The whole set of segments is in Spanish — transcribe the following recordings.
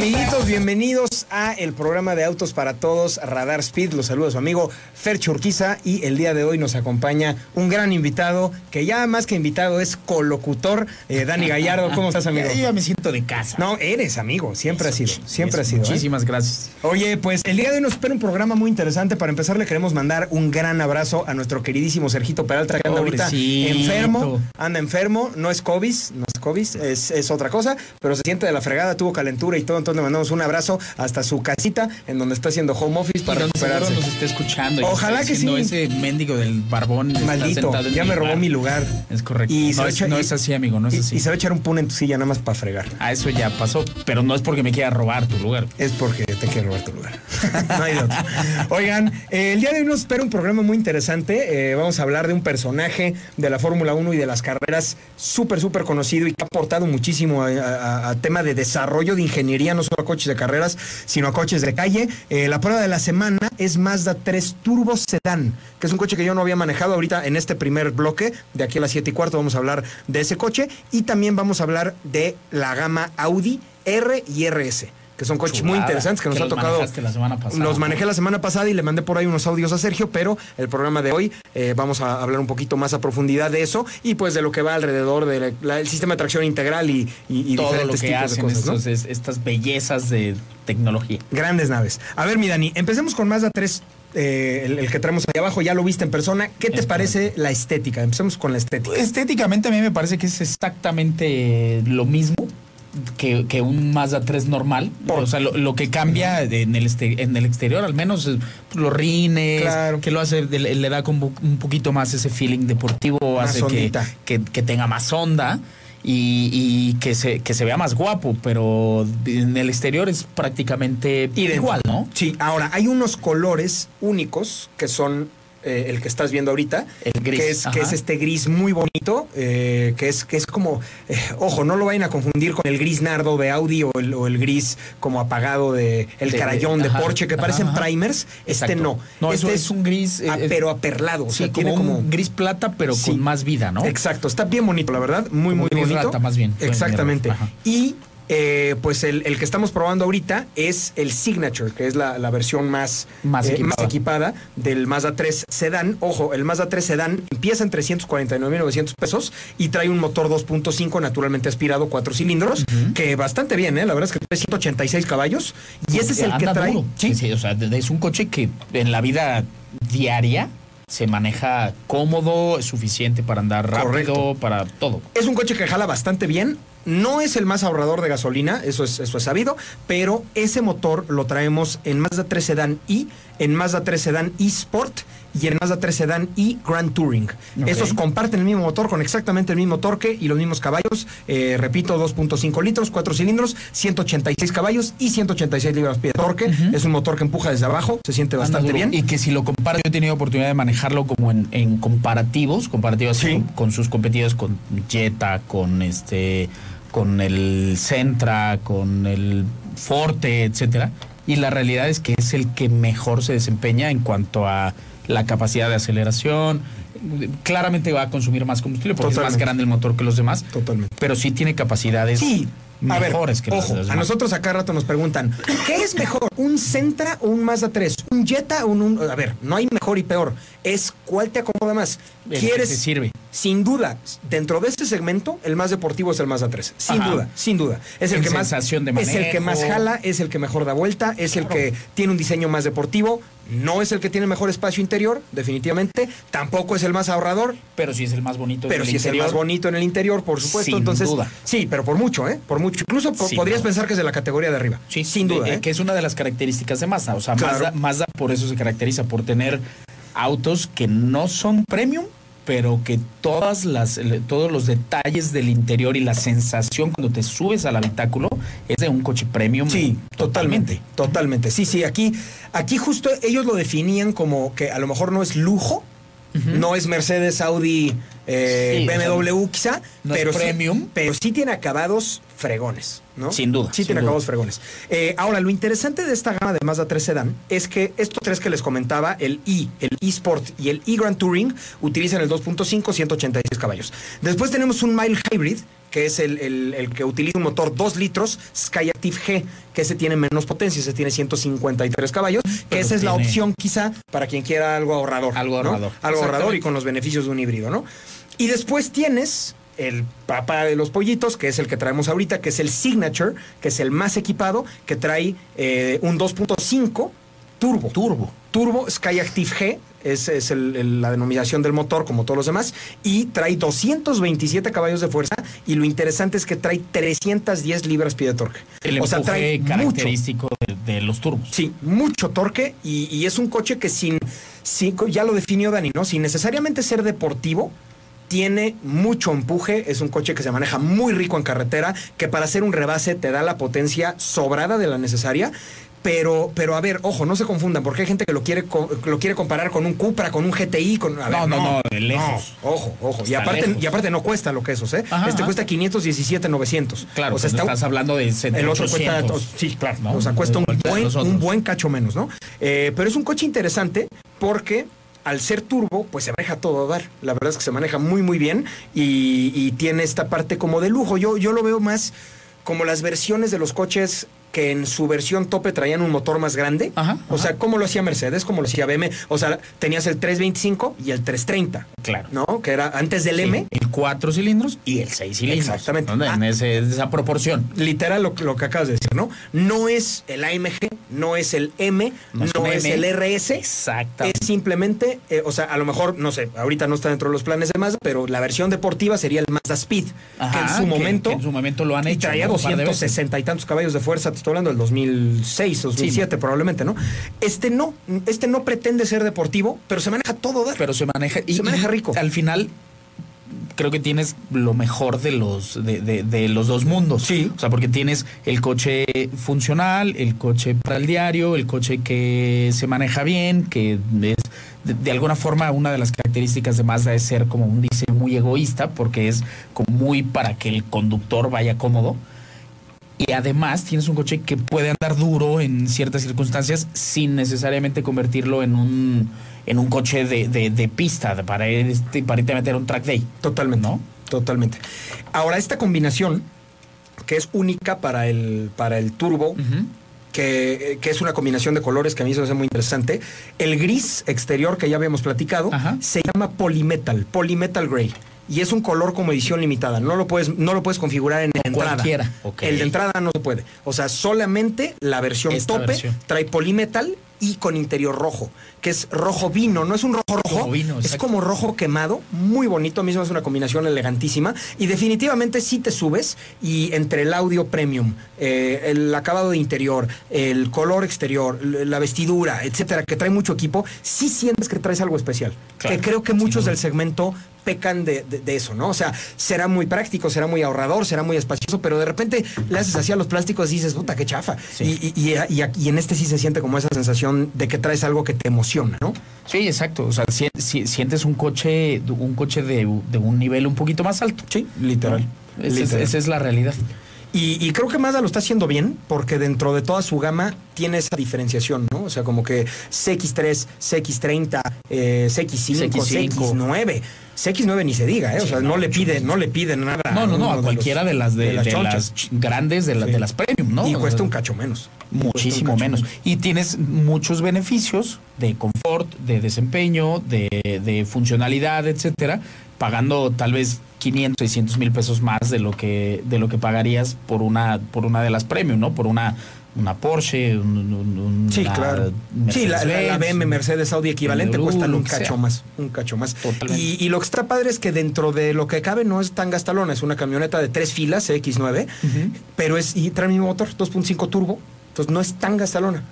Amiguitos, bienvenidos a el programa de Autos para Todos, Radar Speed. Los saluda su amigo Fer Churquiza y el día de hoy nos acompaña un gran invitado, que ya más que invitado es colocutor, eh, Dani Gallardo. ¿Cómo estás, amigo? Yo ya me siento de casa. No, eres amigo, siempre ha sido, siempre ha sido. ¿eh? Muchísimas gracias. Oye, pues el día de hoy nos espera un programa muy interesante. Para empezar, le queremos mandar un gran abrazo a nuestro queridísimo Sergito Peralta, que anda ahorita enfermo. Anda enfermo, no es COVID, no es COVID, es, es otra cosa, pero se siente de la fregada, tuvo calentura y todo. Entonces le mandamos un abrazo hasta su casita, en donde está haciendo home office para recuperarse. nos esté escuchando. Ojalá que sí. Ese mendigo del barbón Maldito, ya me robó mi lugar. Es correcto. Y no, es, no así, amigo, no es Y, así. y se va a echar un pun en tu silla nada más para fregar. Ah, eso ya pasó, pero no es porque me quiera robar tu lugar. Es porque te quiero robar tu lugar. no hay otro. Oigan, eh, el día de hoy nos espera un programa muy interesante. Eh, vamos a hablar de un personaje de la Fórmula 1 y de las carreras súper, súper conocido y que ha aportado muchísimo a, a- a tema de desarrollo de ingeniería, no solo a coches de carreras, sino a coches de calle. Eh, la prueba de la semana es Mazda 3 Turbo Sedan, que es un coche que yo no había manejado ahorita en este primer bloque. De aquí a las 7 y cuarto vamos a hablar de ese coche y también vamos a hablar de la gama Audi R y RS que son coches muy interesantes que nos que ha tocado. la semana pasada. Los manejé la semana pasada y le mandé por ahí unos audios a Sergio, pero el programa de hoy eh, vamos a hablar un poquito más a profundidad de eso y pues de lo que va alrededor del sistema de tracción integral y, y- y Todo lo que tipos hacen de cosas, ¿no? estos- es- estas bellezas de tecnología. Grandes naves. A ver, mi Dani, empecemos con Mazda 3. eh, el, el que traemos ahí abajo, ya lo viste en persona. ¿Qué te Es parece la estética? Empecemos con la estética. Estéticamente a mí me parece que es exactamente lo mismo que, que un Mazda 3 normal. Por- O sea, lo, lo que cambia en el, este- en el exterior, al menos eh, los rines, Claro. que lo hace, le, le da como un poquito más ese feeling deportivo, Más hace que, que, que tenga más onda. Y, y que se que se vea más guapo, pero en el exterior es prácticamente igual, ¿no? Sí, ahora hay unos colores únicos que son eh, el que estás viendo ahorita, El gris, que es, ajá. que es este gris muy bonito, eh, que es que es como, eh, ojo, no lo vayan a confundir con el gris nardo de Audi o el, o el gris como apagado de el De- carayón de, ajá, Porsche que ajá, parecen ajá. primers. Este no, No, este es un gris, a- pero aperlado, o Sí, sea, como tiene como un gris plata, pero Sí. con más vida, ¿no? Exacto, está bien bonito, la verdad, muy, Como muy gris bonito. más bien. Exactamente. Y eh, pues el, el que estamos probando ahorita es el Signature, que es la, la versión más, Más eh, equipada. equipada del Mazda 3 Sedan. Ojo, el Mazda 3 Sedan empieza en 349.900 pesos y trae un motor 2.5 naturalmente aspirado, cuatro cilindros, que bastante bien, ¿eh? La verdad es que trae 186 caballos y ese es el que trae... Sí, sí, o sea, es un coche que en la vida diaria se maneja cómodo, es suficiente para andar rápido, Correcto. para todo. Es un coche que jala bastante bien. No es el más ahorrador de gasolina, eso es, eso es sabido, pero ese motor lo traemos en Mazda 3 Sedan I, en Mazda 3 Sedan E Sport y en Mazda 3 Sedan E Grand Touring. Ok. Esos comparten el mismo motor con exactamente el mismo torque y los mismos caballos. Eh, repito, 2.5 litros, 4 cilindros, 186 caballos y 186 libras-pie de torque. Es un motor que empuja desde abajo, se siente bastante bien. Y que si lo comparo, yo he tenido oportunidad de manejarlo como en, en comparativos, comparativos Sí. con, con sus competidores, con Jetta, con este, con el Centra, con el Forte, etcétera. Y la realidad es que es el que mejor se desempeña en cuanto a la capacidad de aceleración. Claramente va a consumir más combustible porque es más grande el motor que los demás, Totalmente. pero sí tiene capacidades Sí. A ver, mejores que los ojo, demás. a nosotros acá rato nos preguntan, ¿qué es mejor, un Sentra o un Mazda 3? ¿Un Jetta o un, un- A ver, no hay mejor y peor, es cuál te acomoda más. El ¿Quieres? te sirve. Sin duda, dentro de este segmento, el más deportivo es el Mazda 3. Sin Ajá. duda, sin duda. Es el En que más de es el que más jala, es el que mejor da vuelta, es el que tiene un diseño más deportivo, no es el que tiene mejor espacio interior, definitivamente, tampoco es el más ahorrador, Pero sí es el más bonito. pero del sí es el interior. más bonito en el interior, por supuesto. Sin Entonces, duda. sí, pero por mucho, ¿eh? Por mucho. Incluso podrías duda. pensar que es de la categoría de arriba. Sí, sin duda. eh, ¿eh? Que es una de las características de Mazda. O sea, Claro. Mazda, Mazda por eso se caracteriza, por tener autos que no son premium, pero que todas las, todos los detalles del interior y la sensación cuando te subes al habitáculo es de un coche premium. Sí, totalmente, totalmente. Sí, sí, aquí, aquí justo ellos lo definían como que a lo mejor no es lujo, no es Mercedes, Audi, eh, Sí, o sea, BMW quizá, no es pero, sí, premium. pero sí tiene acabados fregones, ¿no? Sin duda, Sí sin tiene duda. acabados fregones. Eh, ahora, lo interesante de esta gama de Mazda 3 Sedan es que estos tres que les comentaba, el E, el E-Sport y el E-Grand Touring, utilizan el 2.5, 186 caballos. Después tenemos un Mile Hybrid, que es el, el- el que utiliza un motor 2 litros, Skyactiv G, que ese tiene menos potencia, ese tiene 153 caballos, que Pero esa es la opción quizá para quien quiera algo ahorrador. Algo ¿no? ahorrador. Algo ahorrador y con los beneficios de un híbrido, ¿no? Y después tienes el papá de los pollitos, que es el que traemos ahorita, que es el Signature, que es el más equipado, que trae eh, un 2.5 turbo. Turbo. Turbo Skyactiv G, es, es el- el- la denominación del motor, como todos los demás, y trae 227 caballos de fuerza, y lo interesante es que trae 310 libras-pie de torque. El o sea, trae mucho. característico de, de los turbos. Sí, mucho torque y, y es un coche que sin, sin- ya lo definió Dani, ¿no? Sin necesariamente ser deportivo, tiene mucho empuje, es un coche que se maneja muy rico en carretera, que para hacer un rebase te da la potencia sobrada de la necesaria. Pero, pero a ver, ojo, no se confundan, porque hay gente que lo quiere, lo quiere comparar con un Cupra, con un GTI, con. a ver, No, no, no, de lejos. no, ojo, ojo. Y aparte, lejos. y aparte no cuesta lo que esos, ¿eh? Ajá, este ajá. cuesta 517,900. Claro, o sea, pues está, estás hablando de el otro cuesta, 800, sí, claro, ¿no? o sea, cuesta un buen, un buen cacho menos, ¿no? Eh, pero es un coche interesante porque al ser turbo, pues se maneja todo a dar. La verdad es que se maneja muy, muy bien y, y tiene esta parte como de lujo. Yo, yo lo veo más como las versiones de los coches que en su versión tope traían un motor más grande. Ajá, O sea, como lo hacía Mercedes, como lo hacía BM. O sea, tenías el 325 y el 330, Claro. ¿no? Que era antes del M. El cuatro cilindros y el seis cilindros. Exactamente. ¿no? En Ah. ese- esa proporción. literal lo, lo que acabas de decir, ¿no? No es el AMG, no es el M, no, No es M. el RS. Exactamente. Es simplemente, eh, o sea, a lo mejor, no sé, ahorita no está dentro de los planes de Mazda, pero la versión deportiva sería el Mazda Speed, Ajá, que en su que- momento... que en su momento lo han y hecho, traía ¿no? Un par de veces. 260 y tantos caballos de fuerza, estoy hablando del 2006, 2007 probablemente, ¿no? Este no, este no pretende ser deportivo, pero se maneja todo dar. Pero se maneja. Se maneja rico. Al final, creo que tienes lo mejor de los, de, de- de los dos mundos. Sí. O sea, porque tienes el coche funcional, el coche para el diario, el coche que se maneja bien, que es. De, de alguna forma, una de las características de Mazda es ser como un diseño muy egoísta, porque es como muy para que el conductor vaya cómodo. Y además tienes un coche que puede andar duro en ciertas circunstancias sin necesariamente convertirlo en un, en un coche de, de- de pista para, este, para irte a meter un track day. Totalmente. ¿No? Totalmente. Ahora, esta combinación, que es única para el, para el turbo, que, que es una combinación de colores que a mí se me hace muy interesante. El gris exterior que ya habíamos platicado Ajá. se llama Polymetal, Polymetal Gray. Y es un color como edición limitada. No lo puedes, no lo puedes configurar en la entrada. cualquiera. El de entrada no se puede. O sea, solamente la versión Esta tope versión. trae Polymetal y con interior rojo, que es rojo vino, no es un rojo rojo, Rojo vino, es como rojo quemado, muy bonito, me hace una combinación elegantísima y definitivamente sí te subes y entre el audio premium, eh, el acabado de interior, el color exterior, la vestidura, etcétera, que trae mucho equipo, sí sientes que traes algo especial. Claro, que creo que muchos del segmento pecan de, de- de eso, ¿no? O sea, será muy práctico, será muy ahorrador, será muy espacioso, pero de repente le haces así a los plásticos y dices, puta, qué chafa. Sí. Y, y- y- y en este sí se siente como esa sensación de que traes algo que te emociona, ¿no? Sí, exacto. O sea, si- si- sientes un coche, un coche de, de un nivel un poquito más alto. Sí, literal. Esa es, Literal. esa es la realidad. Y, y creo que Mazda lo está haciendo bien porque dentro de toda su gama tiene esa diferenciación, ¿no? O sea, como que CX3, CX30, eh, CX5, CX5. CX9. CX9 ni se diga, ¿eh? O Sí, sea, no, no, le mucho pide, más. no le pide nada. No, no, no, a de cualquiera los- de las de, de chonchas. las grandes, de, la- Sí. de las premium, ¿no? Y cuesta un cacho menos. Muchísimo cacho menos. Y tienes muchos beneficios de confort, de desempeño, de, de funcionalidad, etcétera, pagando tal vez 500, 600 mil pesos más de lo que de lo que pagarías por una por una de las premium, ¿no? Por una una Porsche, un, un- un- Sí, una claro. Sí, la, la- la Mercedes-Benz, BM Mercedes Audi equivalente BMW, cuestan un sea. cacho más, un cacho más. Y, y lo que está padre es que dentro de lo que cabe no es tan gastalona, es una camioneta de tres filas X9, Ujú. pero es y trae el mismo motor, 2.5 turbo, entonces no es tan gastalona.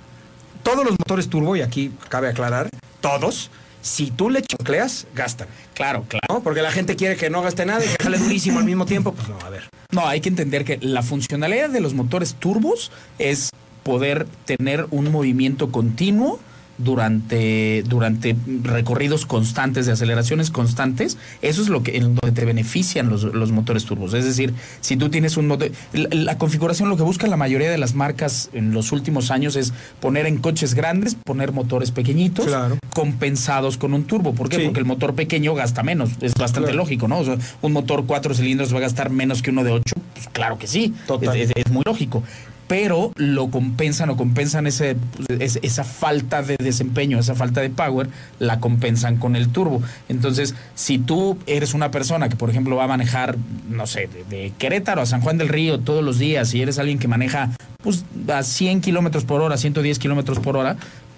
Todos los motores turbo, y aquí cabe aclarar, todos, si tú le choncleas, gastan, Claro, claro. ¿no? Porque la gente quiere que no gaste nada y que jale durísimo al mismo tiempo, pues no, a ver. No, hay que entender que la funcionalidad de los motores turbos es poder tener un movimiento continuo durante, durante recorridos constantes de aceleraciones constantes, eso es lo que en donde te benefician los, los motores turbos. Es decir, si tú tienes un motor, la, la configuración lo que busca la mayoría de las marcas en los últimos años es poner en coches grandes, poner motores pequeñitos, Claro. compensados con un turbo. ¿Por qué? Sí. Porque el motor pequeño gasta menos. Es bastante Claro. lógico, ¿no? O sea, un motor cuatro cilindros va a gastar menos que uno de ocho. Pues claro que sí. Total. Es, es- es muy lógico. Pero lo compensan o compensan ese, es- esa falta de desempeño, esa falta de power, la compensan con el turbo. Entonces, si tú eres una persona que, por ejemplo, va a manejar, no sé, de, de Querétaro a San Juan del Río todos los días y eres alguien que maneja pues, a 100 kilómetros por hora, 110 kilómetros por hora,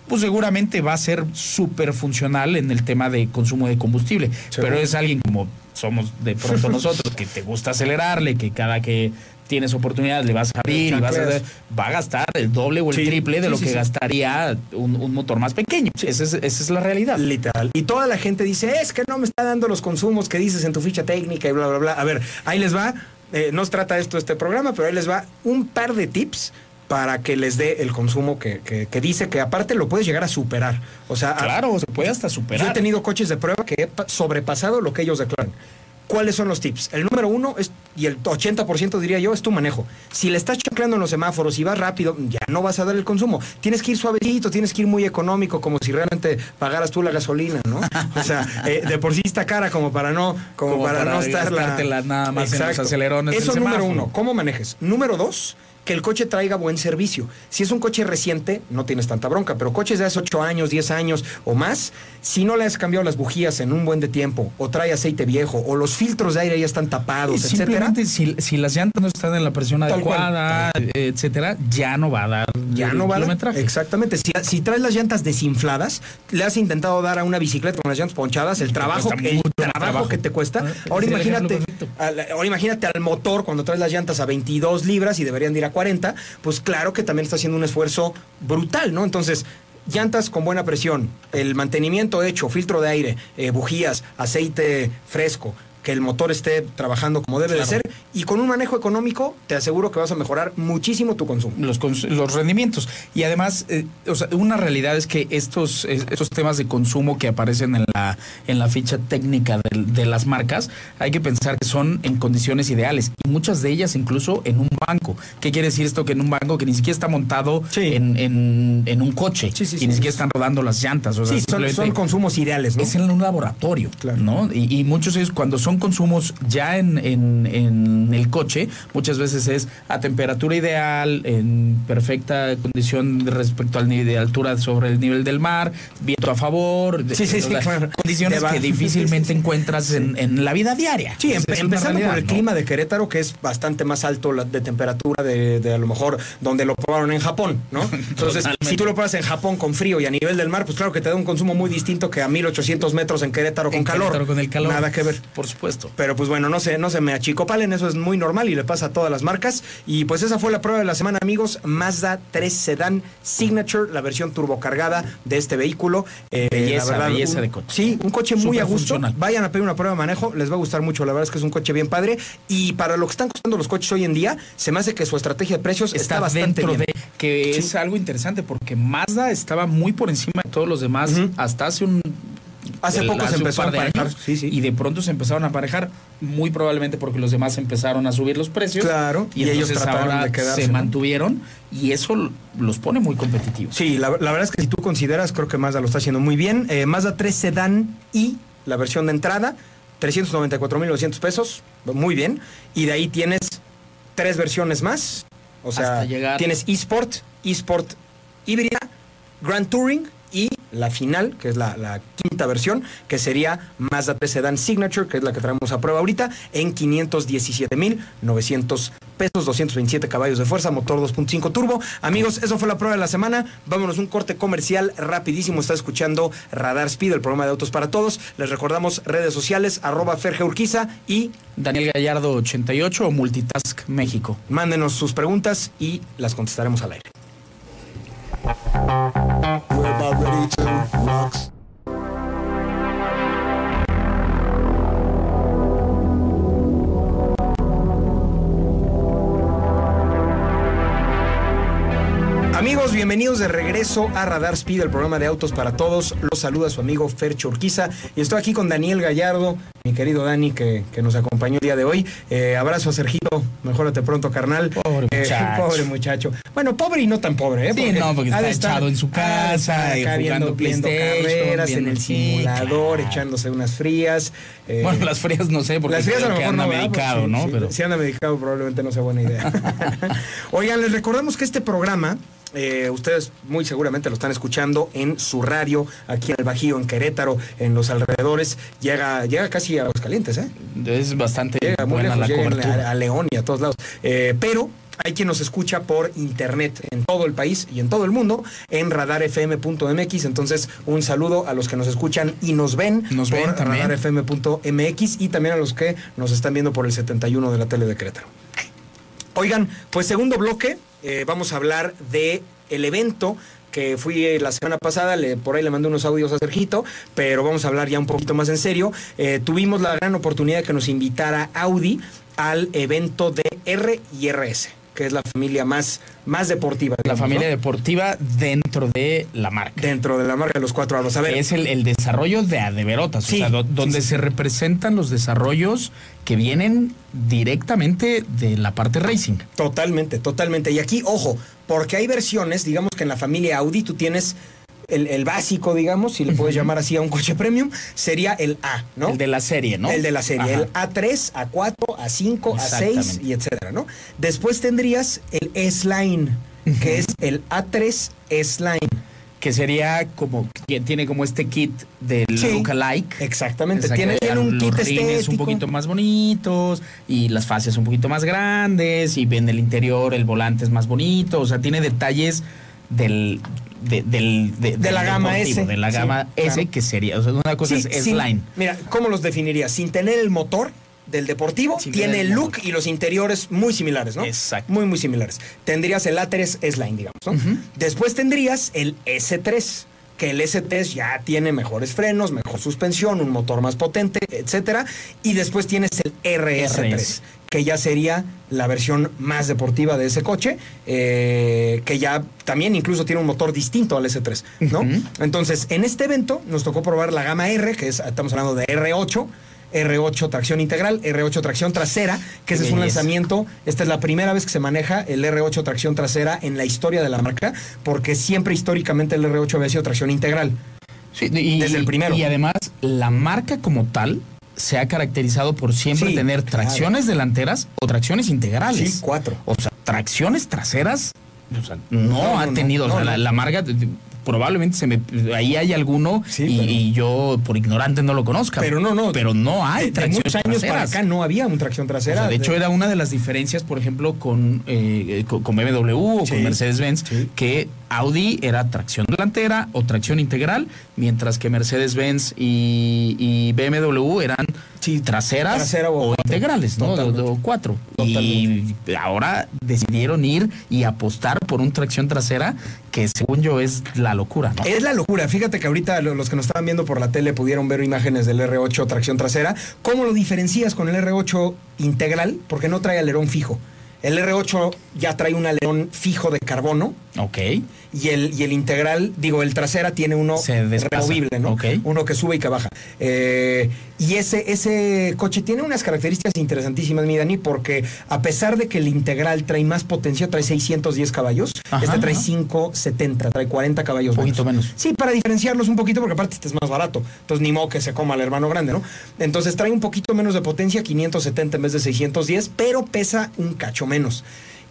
pues seguramente va a ser súper funcional en el tema de consumo de combustible. Pero es alguien como somos de pronto nosotros, que te gusta acelerarle, que cada que tienes oportunidad le vas a abrir y vas a, va a gastar el doble o el Sí, triple de sí, lo sí, que gastaría un, un motor más pequeño. Esa, es, esa es la realidad. Literal. Y toda la gente dice, es que no me está dando los consumos que dices en tu ficha técnica y bla, bla, bla. A ver, ahí les va. eh, no se trata esto este programa, pero ahí les va un par de tips para que les dé el consumo que, que- que dice que aparte lo puedes llegar a superar. O sea, a- Claro, se puede hasta yo superar. he tenido coches de prueba que he pa- sobrepasado lo que ellos declaran. ¿Cuáles son los tips? El número uno es, y el 80% diría yo, es tu manejo. Si le estás chancleando en los semáforos y vas rápido, ya no vas a dar el consumo. Tienes que ir suavecito, tienes que ir muy económico, como si realmente pagaras tú la gasolina, ¿no? O sea, eh, de por sí está cara como para no, como, Como para, para no estar gastártela nada más en los acelerones Eso del número semáforo. uno, ¿cómo manejes? Número dos, que el coche traiga buen servicio. Si es un coche reciente, no tienes tanta bronca, pero coches de hace 8 años, 10 años o más, si no le has cambiado las bujías en un buen de tiempo, o trae aceite viejo, o los filtros de aire ya están tapados, etcétera. si, si las llantas no están en la presión Tal cual. adecuada, etcétera, ya no va a dar Ya el no va a dar-. Exactamente. Si, si traes las llantas desinfladas, le has intentado dar a una bicicleta con las llantas ponchadas, el trabajo, el trabajo trabajo. que te cuesta. Ah, Ahora imagínate, al- ahora imagínate al motor cuando traes las llantas a 22 libras y deberían de ir a 40, pues claro que también está haciendo un esfuerzo brutal, ¿no? Entonces, llantas con buena presión, el mantenimiento hecho, filtro de aire, eh, bujías, aceite fresco, que el motor esté trabajando como debe de ser y con un manejo económico te aseguro que vas a mejorar muchísimo tu consumo. los, cons- los rendimientos. Y además, eh, o sea, una realidad es que estos, estos temas de consumo que aparecen en la, en la ficha técnica de, de las marcas, hay que pensar que son en condiciones ideales. Y muchas de ellas incluso en un banco. ¿Qué quiere decir esto? Que en un banco que ni siquiera está montado Sí. en, en- en un coche. Sí, sí, y ni siquiera están rodando las llantas. O sea, son, consumos ideales, ¿no? es en un laboratorio, Claro. ¿no? Y, y muchos de ellos, cuando son consumos ya en, en- en el coche, muchas veces es a temperatura ideal, en perfecta condición de respecto al nivel de altura sobre el nivel del mar, viento a favor, de- Sí, sí, o sí, claro. condiciones que difícilmente Sí, sí, sí. encuentras en, en la vida diaria. Sí, empe- empezando realidad, por el ¿no? clima de Querétaro, que es bastante más alto la- de temperatura de, de a lo mejor donde lo probaron en Japón, ¿no? Entonces, si tú lo pruebas en Japón con frío y a nivel del mar, pues claro que te da un consumo muy distinto que a 1800 metros en Querétaro con calor. Querétaro con el calor. Nada que ver. Por supuesto. Pero pues bueno, no se, no se me achicopalen, eso es muy normal y le pasa a todas las marcas. Y pues esa fue la prueba de la semana, amigos. Mazda 3 Sedan Signature, la versión turbocargada de este vehículo. Eh, Belleza, belleza un- de coche. Sí, un coche muy a gusto. Vayan a pedir una prueba de manejo, les va a gustar mucho. La verdad es que es un coche bien padre. Y para lo que están costando los coches hoy en día, se me hace que su estrategia de precios está, está, bastante dentro bien. de que Sí. es algo interesante porque Mazda estaba muy por encima de todos los demás hasta hace un Hace poco se empezó a años, Sí, sí. y de pronto se empezaron a aparejar muy probablemente porque los demás empezaron a subir los precios Claro, y, y ellos trataron ahora de quedarse, se ¿no? mantuvieron y eso los pone muy competitivos Sí, la, la verdad es que si tú consideras, creo que Mazda lo está haciendo muy bien. Eh, Mazda 3 Sedan y la versión de entrada, 394.900 pesos, muy bien. Y de ahí tienes tres versiones más. O sea, Hasta llegar- tienes eSport, eSport híbrida, Grand Touring la final, que es la, la quinta versión, que sería Mazda 3 Sedan Signature, que es la que traemos a prueba ahorita, en 517.900 pesos, 227 caballos de fuerza, motor 2.5 turbo. Amigos, eso fue la prueba de la semana. Vámonos un corte comercial rapidísimo. Está escuchando Radar Speed, el programa de autos para todos. Les recordamos redes sociales, arroba Ferge Urquiza y Daniel Gallardo 88 o Multitask México mándenos sus preguntas y las contestaremos al aire. Lux. Bienvenidos de regreso a Radar Speed, el programa de autos para todos. Los saluda su amigo Fercho Urquiza y estoy aquí con Daniel Gallardo, mi querido Dani, que, que nos acompañó el día de hoy. Eh, abrazo a Sergito, mejórate pronto, carnal. Pobre Eh, muchacho. pobre muchacho. Bueno, pobre y no tan pobre, ¿eh? Sí, no, porque está estar- echado en su casa, acá jugando viendo, carreras en el simulador, claro. echándose unas frías. eh, Bueno, las frías no sé, porque las frías a lo mejor anda no, medicado, Pues sí, ¿no? sí, Pero Si anda medicado, probablemente no sea buena idea. Oigan, les recordamos que este programa, eh, ustedes muy seguramente lo están escuchando en su radio, aquí en el Bajío, en Querétaro, en los alrededores. Llega, llega casi a Aguascalientes, ¿eh? es bastante Llega muy buena lejos, la llega cobertura. a, a León y a todos lados. Eh, pero hay quien nos escucha por internet en todo el país y en todo el mundo en radarfm.mx. Entonces, un saludo a los que nos escuchan y nos ven Nos por radarfm.mx y también a los que nos están viendo por el 71 de la tele de Querétaro. Oigan, pues segundo bloque, eh, vamos a hablar de el evento que fui eh, la semana pasada, le, por ahí le mandé unos audios a Sergito, pero vamos a hablar ya un poquito más en serio. Eh, tuvimos la gran oportunidad de que nos invitara Audi al evento de R y RS, que es la familia más, más deportiva. La familia ¿no? deportiva dentro de la marca. Dentro de la marca de los cuatro aros. A ver, que es el, el desarrollo de adeverotas, Sí, o sea, do- donde sí. se representan los desarrollos que vienen directamente de la parte racing. Totalmente, totalmente. Y aquí, ojo, porque hay versiones, digamos que en la familia Audi tú tienes el, el básico, digamos, si le puedes llamar así a un coche premium, sería el A, ¿no? El de la serie, ¿no? El de la serie, Ajá. el A3, A4, A5, A6 Exactamente. y etcétera, ¿no? Después tendrías el S-Line, que es el A3 S-Line. Que sería como, tiene como este kit del Sí, lookalike. Exactamente. Tiene, tiene un los kit rines estético. un poquito más bonitos y las fases un poquito más grandes y en el interior el volante es más bonito, o sea, tiene detalles del de, del, de, De la gama S. de la Sí, gama S claro. que sería, o sea, una cosa Sí, es sin- S-Line. Mira, ¿cómo los definirías? Sin tener el motor del deportivo, Sin tiene el look y los interiores muy similares, ¿no? Exacto. Muy, muy similares. Tendrías el A3 S-Line, digamos, ¿no? Después tendrías el S3, que el S3 ya tiene mejores frenos, mejor suspensión, un motor más potente, etcétera. Y después tienes el RS3, RS. Que ya sería la versión más deportiva de ese coche, eh, que ya también incluso tiene un motor distinto al S3, ¿no? Entonces, en este evento nos tocó probar la gama R, que es, estamos hablando de R8, R8 tracción integral, R8 tracción trasera, que ese es un lanzamiento, esta es la primera vez que se maneja el R8 tracción trasera en la historia de la marca, porque siempre históricamente el R8 había sido tracción integral. Sí, y, Desde el primero. Y además, la marca como tal se ha caracterizado por siempre Sí, tener claro. tracciones delanteras o tracciones integrales. Sí, cuatro. O sea, tracciones traseras, o sea, no, No, ha tenido. no, o sea, no. la, la marca probablemente se me ahí hay alguno Sí, y, pero- y yo por ignorante no lo conozca. Pero no, no. Pero no hay de, de tracciones muchos años para acá no había un tracción O trasera. de hecho, era una de las diferencias, por ejemplo, con, eh, con, con BMW o Sí, con Mercedes-Benz, sí. que Audi era tracción delantera o tracción integral, mientras que Mercedes-Benz y, y BMW eran Sí, traseras trasera o integrales, ¿no? Totalmente. O cuatro. Totalmente. Y ahora decidieron ir y apostar por un tracción trasera que, según yo, es la locura, ¿no? Es la locura. Fíjate que ahorita lo- los que nos estaban viendo por la tele pudieron ver imágenes del R8 tracción trasera. ¿Cómo lo diferencias con el R8 integral? Porque no trae alerón fijo. El R8 ya trae un alerón fijo de carbono Ok. Y el, y el integral, digo, el trasera tiene uno removible, ¿no? Uno que sube y que baja. Eh, y ese, ese coche tiene unas características interesantísimas, mi Dani, porque a pesar de que el integral trae más potencia, trae 610 caballos, Ajá, este trae ajá. 570, trae 40 caballos Un poquito menos. Sí, para diferenciarlos un poquito, porque aparte este es más barato. Entonces, ni modo que se coma al hermano grande, ¿no? Entonces, trae un poquito menos de potencia, 570 en vez de 610, pero pesa un cacho menos.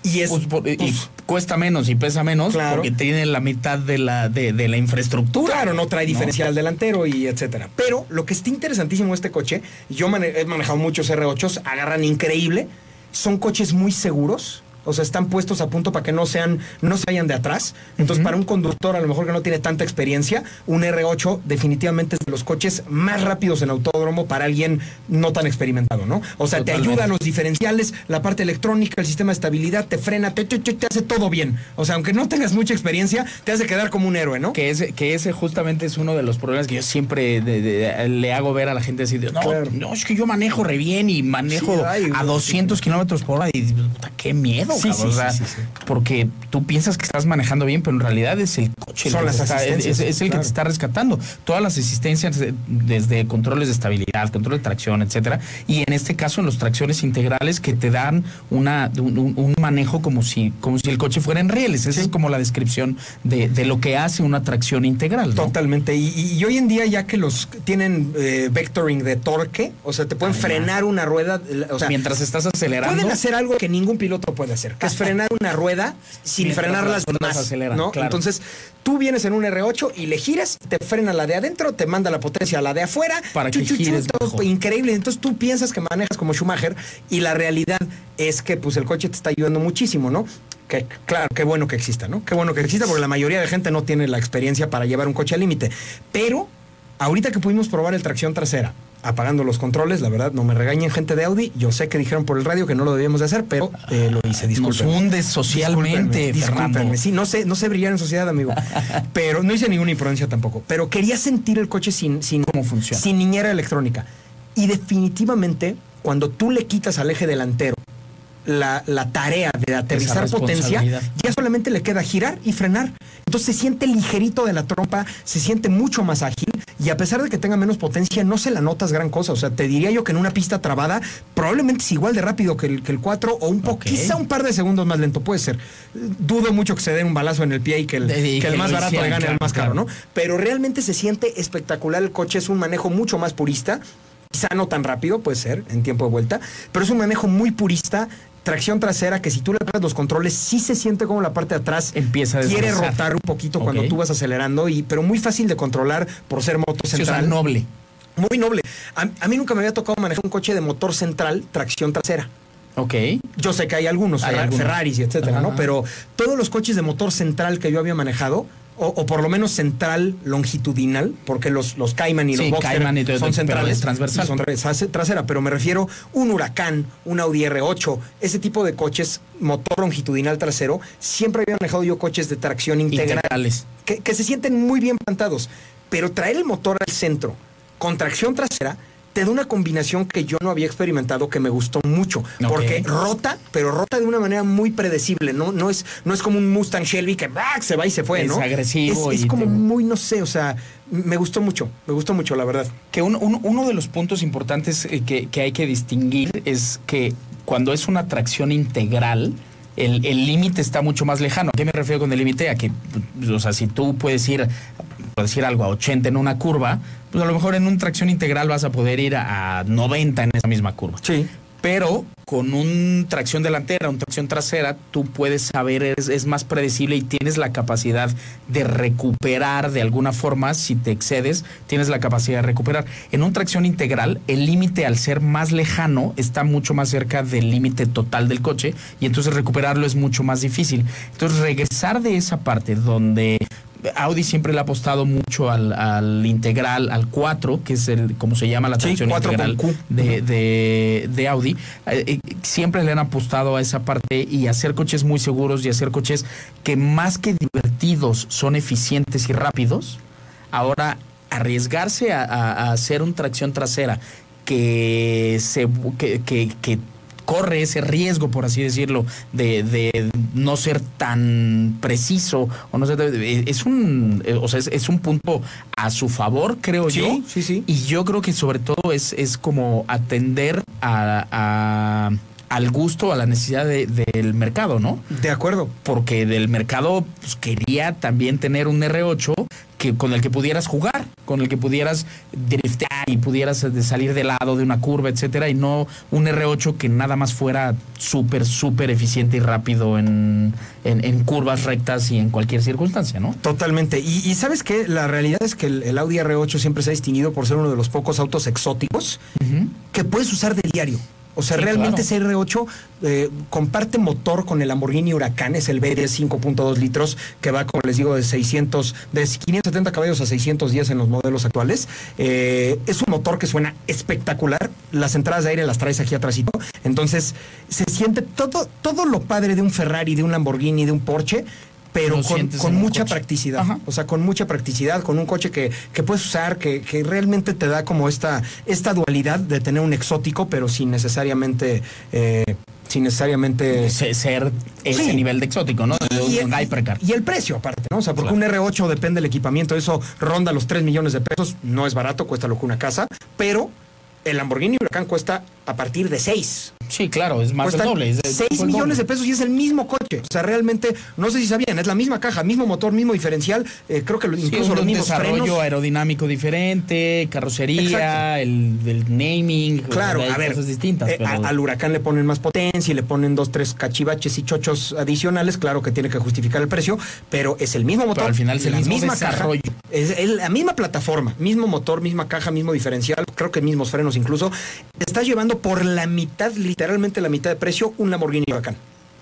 Y es. Pues, y pues, cuesta menos y pesa menos Claro. porque tiene la mitad de la, de, de la infraestructura. Claro, no trae diferencial delantero y etcétera. Pero lo que está interesantísimo de este coche, yo mane- he manejado muchos R8s, agarran increíble, son coches muy seguros. O sea, están puestos a punto para que no sean, no se vayan de atrás. Entonces, para un conductor, a lo mejor que no tiene tanta experiencia, un R8 definitivamente es de los coches más rápidos en autódromo para alguien no tan experimentado, ¿no? O sea, te ayuda a los diferenciales, la parte electrónica, el sistema de estabilidad, te frena, te, te- te- te hace todo bien. O sea, aunque no tengas mucha experiencia, te hace quedar como un héroe, ¿no? Que ese, que ese justamente es uno de los problemas que yo siempre de- de- le hago ver a la gente así de, no, Claro. no, es que yo manejo re bien y manejo Sí, ay, a güey. 200 kilómetros por hora y qué miedo, Sí, o sea, sí, porque tú piensas que estás manejando bien, pero en realidad es el coche el que las te está- es, el que te está rescatando. Todas las asistencias de- desde controles de estabilidad, control de tracción, etcétera, y en este caso en los tracciones integrales que te dan una un, un- manejo como si como si el coche fuera en rieles. Esa es como la descripción de, de lo que hace una tracción integral. ¿no? Totalmente. Y, hoy en día ya que los tienen eh, vectoring de torque, o sea, te pueden frenar una rueda, o sea, Mientras estás acelerando. pueden hacer algo que ningún piloto puede hacer, que es frenar una rueda sin Mientras frenar las demás, aceleran, ¿no? claro. Entonces, tú vienes en un R8 y le giras, te frena la de adentro, te manda la potencia a la de afuera, Para que gires todo increíble. Entonces tú piensas que manejas como Schumacher y la realidad es que pues el coche te está ayudando muchísimo, ¿no? Que, claro, qué bueno que exista, ¿no? Qué bueno que exista porque la mayoría de gente no tiene la experiencia para llevar un coche al límite. Pero ahorita que pudimos probar el tracción trasera, apagando los controles, la verdad, no me regañen gente de Audi. Yo sé que dijeron por el radio que no lo debíamos de hacer, pero eh, lo hice, Nos disculpen. hundes socialmente. Discúlpenme, sí, no sé, no sé brillar en sociedad, amigo. Pero no hice ninguna imprudencia tampoco. Pero quería sentir el coche sin, sin, ¿Cómo funciona? sin niñera electrónica. Y definitivamente, cuando tú le quitas al eje delantero la, la tarea de aterrizar potencia, ya solamente le queda girar y frenar. Entonces se siente ligerito de la trompa, se siente mucho más ágil y a pesar de que tenga menos potencia, no se la notas gran cosa. O sea, te diría yo que en una pista trabada probablemente es igual de rápido que el, que el 4 o un poco, quizá un par de segundos más lento, puede ser. Dudo mucho que se den un balazo en el pie y que el, que el más barato le gane al claro, más caro. ¿no? Pero realmente se siente espectacular el coche, es un manejo mucho más purista. Quizá no tan rápido, puede ser, en tiempo de vuelta, pero es un manejo muy purista. Tracción trasera, que si tú le pegas los controles, sí se siente como la parte de atrás Empieza a quiere rotar un poquito cuando tú vas acelerando, y, pero muy fácil de controlar por ser moto Sí, o sea, central. noble. Muy noble. A, a mí nunca me había tocado manejar un coche de motor central, tracción trasera. Ok. Yo sé que hay algunos, Hay Ferra- algunos. Ferraris y etcétera, Ajá, ¿no? Pero todos los coches de motor central que yo había manejado, o, o por lo menos central longitudinal, porque los, los Cayman y Sí, los y todo, son centrales. es transversal. son tra- trasera, pero me refiero un Huracán, un Audi R8, ese tipo de coches, motor longitudinal trasero, siempre había manejado yo coches de tracción integral Integrales. que, que se sienten muy bien plantados, pero traer el motor al centro con tracción trasera te da una combinación que yo no había experimentado que me gustó mucho, porque rota, pero rota de una manera muy predecible, no, no, es, no es como un Mustang Shelby que ¡bac! se va y se fue, Es ¿no? agresivo Es, es y como te- muy, no sé, o sea, me gustó mucho, me gustó mucho, la verdad. Que un- un- uno de los puntos importantes eh, que, que hay que distinguir es que cuando es una tracción integral, el límite está mucho más lejano. ¿A qué me refiero con el límite? A que, o sea, si tú puedes ir, puedes ir algo a 80 en una curva, pues a lo mejor en una tracción integral vas a poder ir a, a 90 en esa misma curva. Sí. Pero con un tracción delantera, un tracción trasera, tú puedes saber, es, es más predecible y tienes la capacidad de recuperar de alguna forma, si te excedes, tienes la capacidad de recuperar. En un tracción integral, el límite al ser más lejano está mucho más cerca del límite total del coche y entonces recuperarlo es mucho más difícil. Entonces regresar de esa parte donde Audi siempre le ha apostado mucho al, al integral, al 4, que es el, como se llama la Sí, tracción 4 con integral Q. de, de, de Audi. Eh, eh, siempre le han apostado a esa parte y hacer coches muy seguros y hacer coches que más que divertidos son eficientes y rápidos. Ahora, arriesgarse a, a- a hacer un tracción trasera que se que, que- que corre ese riesgo, por así decirlo, de, de no ser tan preciso o no ser, es un eh, o sea, es, es un punto a su favor, creo Sí, yo. sí, sí. Y yo creo que sobre todo es, es como atender a, a- al gusto, a la necesidad de- del mercado, ¿no? De acuerdo. Porque del mercado pues, quería también tener un R8 que, con el que pudieras jugar, con el que pudieras driftear y pudieras de salir de lado de una curva, etcétera, y no un R8 que nada más fuera súper, súper eficiente y rápido en, en- en curvas rectas y en cualquier circunstancia, ¿no? Totalmente. Y, y sabes que la realidad es que el, el Audi R8 siempre se ha distinguido por ser uno de los pocos autos exóticos que puedes usar de diario. O sea, Sí, realmente claro. ese R8 eh, comparte motor con el Lamborghini Huracán, es el BD 5.2 litros, que va, como les digo, de 600, de 570 caballos a 610 en los modelos actuales. Eh, es un motor que suena espectacular. Las entradas de aire las traes aquí atrásito. Entonces, se siente todo, todo lo padre de un Ferrari, de un Lamborghini, de un Porsche, pero con, mucha coche. practicidad. Ajá. O sea, con mucha practicidad, con un coche que, que puedes usar, que, que realmente te da como esta, esta dualidad de tener un exótico, pero sin necesariamente, eh, sin necesariamente Se- ser ese Sí. nivel de exótico, ¿no? De Y un el, hypercar. y el precio aparte, ¿no? O sea, porque Claro. un R8 depende del equipamiento, eso ronda los 3 millones de pesos, no es barato, cuesta lo que una casa, pero el Lamborghini Huracán cuesta a partir de 6. Sí, claro, es más del doble. es- 6 fue el millones de pesos y es el mismo coche. O sea, realmente, no sé si sabían, es la misma caja, mismo motor, mismo diferencial, eh, creo que lo- Sí, incluso un los mismos desarrollo frenos. aerodinámico diferente, carrocería, el, el naming, Claro, a ver, cosas distintas. eh, pero- al huracán le ponen más potencia y le ponen dos, tres cachivaches y chochos adicionales, claro que tiene que justificar el precio, pero es el mismo motor. al final es el la mismo misma desarrollo. caja, es, es la misma plataforma, mismo motor, misma caja, mismo diferencial, creo que mismos frenos incluso. Te estás llevando por la mitad, literalmente la mitad de precio, un Lamborghini Huracán.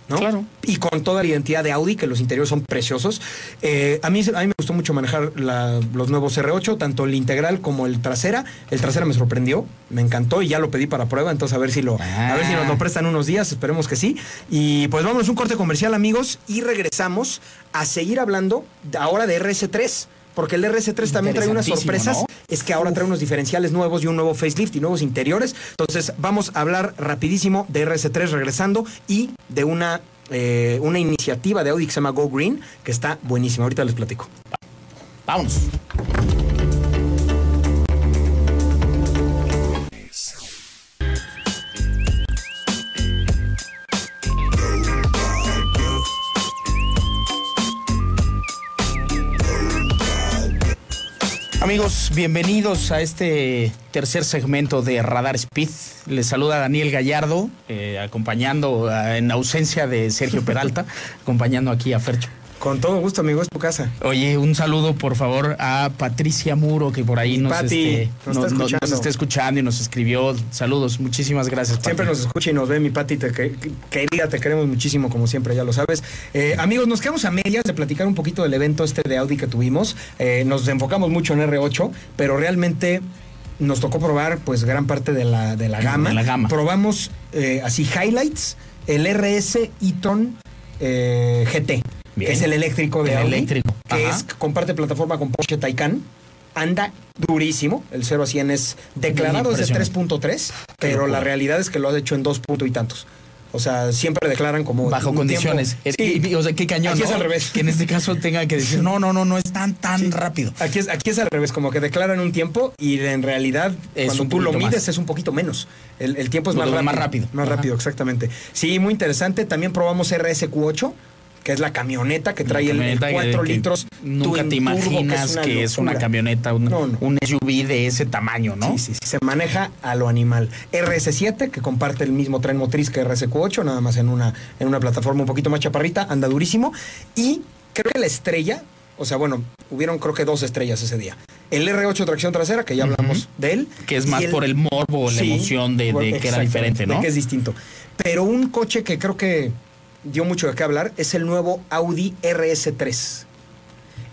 ¿no? Claro. Y con toda la identidad de Audi, que los interiores son preciosos. Eh, a, mí, a mí me gustó mucho manejar la- los nuevos R8, tanto el integral como el trasera. El trasera me sorprendió, me encantó y ya lo pedí para prueba, entonces a ver si lo, a ver si nos lo prestan unos días, esperemos que sí. Y pues vámonos un corte comercial, amigos, y regresamos a seguir hablando ahora de RS3. Porque el RS3 también trae unas sorpresas. ¿no? Es que ahora trae unos diferenciales nuevos y un nuevo facelift y nuevos interiores. Entonces vamos a hablar rapidísimo de RS3 regresando y de una, eh, una iniciativa de Audi que se llama Go Green, que está buenísima. Ahorita les platico. Vámonos. Amigos, bienvenidos a este tercer segmento de Radar Speed. Les saluda Daniel Gallardo, eh, acompañando eh, en ausencia de Sergio Peralta, acompañando aquí a Fercho. Con todo gusto, amigo, es tu casa. Oye, un saludo por favor a Patricia Muro, que por ahí nos, Pati, este, nos no- está no- escuchando. está escuchando y nos escribió. Saludos, muchísimas gracias. Pati. Siempre nos escucha y nos ve, mi Pati, te, que- querida, te queremos muchísimo, como siempre, ya lo sabes. Eh, amigos, nos quedamos a medias de platicar un poquito del evento este de Audi que tuvimos. Eh, nos enfocamos mucho en R8, pero realmente nos tocó probar pues gran parte de la, de la gama. De la gama. Probamos eh, así highlights, el RS eh, GT, Bien. que es el eléctrico de El Audi, eléctrico, que es comparte plataforma con Porsche Taycan. Anda durísimo, el 0 a 100 es declarado es de Impresionante. 3.3, pero la realidad es que lo has hecho en 2 punto y tantos. O sea, siempre declaran como Bajo condiciones. Eh, Sí. y- o sea, qué cañón. Aquí ¿no? es al revés. Que en este caso tenga que decir, no, no, no, no es tan, tan Sí. rápido. Aquí es, aquí es al revés, como que declaran un tiempo y en realidad Es cuando tú lo mides más. es un poquito menos. El, el tiempo es Lo más rápido. más rápido. Más Ajá. rápido, exactamente. Sí, muy interesante. También probamos RSQ8, que es la camioneta que trae el- el, camioneta que- 4 que litros. Nunca te imaginas que es una, locura. camioneta, un, No, no. un SUV de ese tamaño, ¿no? Sí, sí, sí, se maneja a lo animal. RS7, que comparte el mismo tren motriz que RSQ8, nada más en una, en una plataforma un poquito más chaparrita, anda durísimo. Y creo que la estrella, o sea, bueno, hubieron creo que dos estrellas ese día. El R8 tracción trasera, que ya hablamos de él. Que es más por el morbo, la Sí, emoción de, de que era diferente, de ¿no? que es distinto. Pero un coche que creo que dio mucho de qué hablar es el nuevo Audi RS3.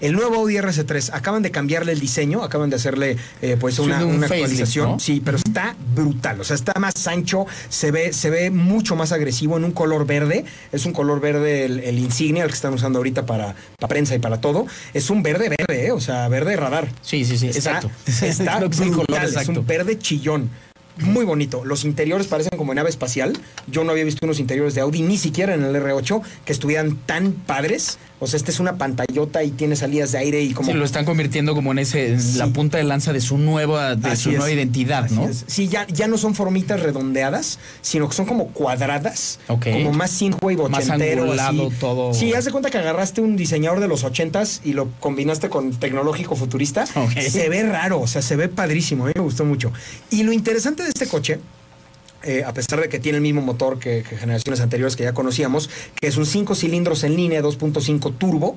El nuevo Audi RS3, acaban de cambiarle el diseño, acaban de hacerle eh, pues una, un una facelift, actualización. ¿no? Sí, pero está brutal, o sea, está más ancho, se ve, se ve mucho más agresivo en un color verde. Es un color verde el, el insignia, el que están usando ahorita para, para prensa y para todo. Es un verde verde, ¿eh? o sea, verde radar. Sí, sí, sí, Está, exacto. está brutal, es un verde chillón. Muy bonito. Los interiores parecen como nave espacial. Yo no había visto unos interiores de Audi, ni siquiera en el R8, que estuvieran tan padres. O sea, este es una pantallota y tiene salidas de aire y como. Sí, lo están convirtiendo como en ese, en Sí. la punta de lanza de su nueva, de Así su es. nueva identidad, Así ¿no? es. Sí, ya, ya no son formitas redondeadas, sino que son como cuadradas. Ok. Como más synthwave Más ochentero. angulado así. todo. Sí, haz de cuenta que agarraste un diseñador de los ochentas y lo combinaste con tecnológico futurista. Se ve raro, o sea, se ve padrísimo. A mí me gustó mucho. Y lo interesante de este coche eh, a pesar de que tiene el mismo motor que, que generaciones anteriores que ya conocíamos, que es un 5 cilindros en línea 2.5 turbo,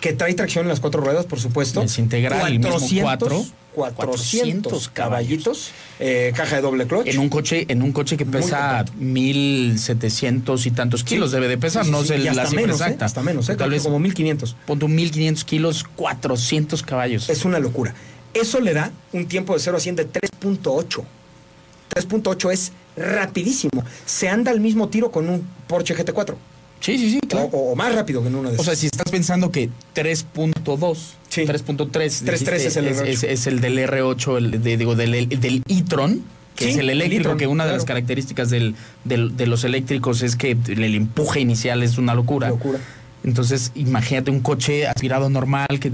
que trae tracción en las cuatro ruedas, por supuesto. Es integral, el mismo cuatro. 400 400 caballitos, eh, caja de doble clutch. En un coche, en un coche que pesa contento. 1700 y tantos kilos debe de pesar, Sí, sí, no sé la cifra menos, ¿eh? exacta. hasta menos, ¿eh? Tal vez como 1500. punto 1500 kilos, 400 caballos. Es una locura. Eso le da un tiempo de 0 a 100 de 3.8. 3.8 es rapidísimo. Se anda al mismo tiro con un Porsche GT4. sí, sí, sí, O, claro. o más rápido que en uno de O esos. sea, si estás pensando que 3.2, Sí. 3.3, 3.3 es el es, R8. es- es el del R8, el de- digo, del, del e-tron, que Sí, es el eléctrico, e-tron, que una de claro. las características del, del- de los eléctricos es que el, el empuje inicial es una locura. Locura. Entonces, imagínate un coche aspirado normal, que